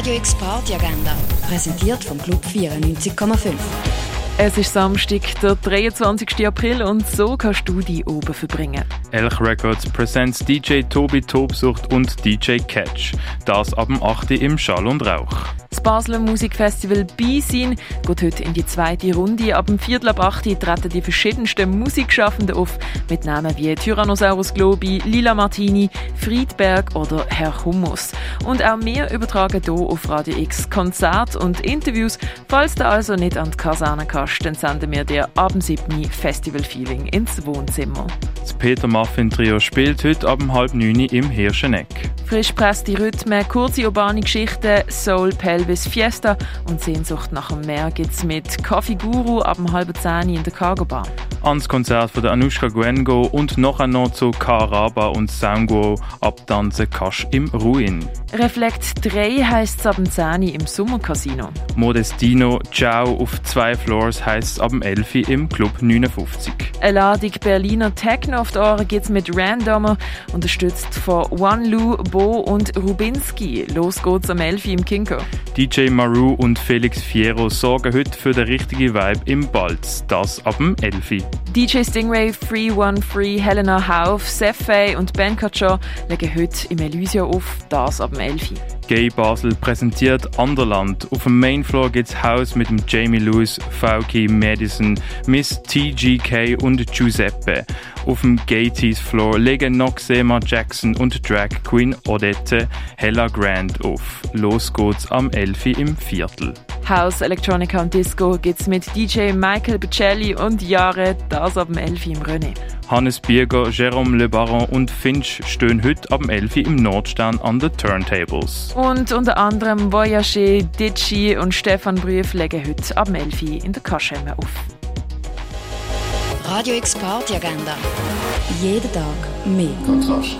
Radio X Party Agenda, präsentiert vom Club 94,5. Es ist Samstag, der 23. April und so kannst du die oben verbringen. Elch Records presents DJ Tobi Tobsucht und DJ Catch. Das ab dem 8. im Schall und Rauch. Das Basler Musikfestival Beisein geht heute in die zweite Runde. Ab dem Viertel ab 8 treten die verschiedensten Musikschaffenden auf, mit Namen wie Tyrannosaurus Globi, Lila Martini, Friedberg oder Herr Hummus. Und auch wir übertragen hier auf Radio X Konzerte und Interviews. Falls du also nicht an die Kaserne kannst, dann senden wir dir ab dem 7. Festival Feeling ins Wohnzimmer. Das Peter Muffin Trio spielt heute ab halb 9 im Hirscheneck. Frisch presste Rhythmen, kurze urbane Geschichten, Soul, Pelvis, Fiesta und Sehnsucht nach dem Meer gibt's mit Coffee Guru ab halben 10 in der Cargo Bar. Ans Konzert von der Anushka Gwengo und nachher noch zu Karaba und Sanguo abtanzen kannst im Ruin. Reflekt 3 heisst es ab dem 10 im Sommercasino. Modestino Ciao auf zwei Floors heisst es ab dem 11 im Club 59. Eine Ladung Berliner Techno auf die Ohren gibt's mit Randomer, unterstützt von One Lu, Bo und Rubinski. Los geht's am 11 im Kinko. DJ Maru und Felix Fiero sorgen heute für den richtigen Vibe im Balz. Das ab dem 11. DJ Stingray, Free One Free, Helena Hauf, Sefei und Ben Kacho legen heute im Elysia auf, das ab dem 11. Gay Basel präsentiert Anderland. Auf dem Mainfloor gibt's Haus mit dem Jamie Lewis, Fauci, Madison, Miss TGK und Giuseppe. Auf dem Gay Tees Floor legen Noxema Jackson und Drag Queen Odette Hella Grand auf. Los geht's am 11. im Viertel. House, Electronica und Disco gibt's mit DJ Michael Bocelli und Jahre, das ab dem 11 im René. Hannes Bierger, Jérôme Le Baron und Finch stehen heute ab dem 11 im Nordstern an den Turntables. Und unter anderem Voyager, Ditschi und Stefan Brüff legen heute ab dem 11 in der Kaschemme auf. Radio X Party Agenda. Jeden Tag mehr. Kontrast.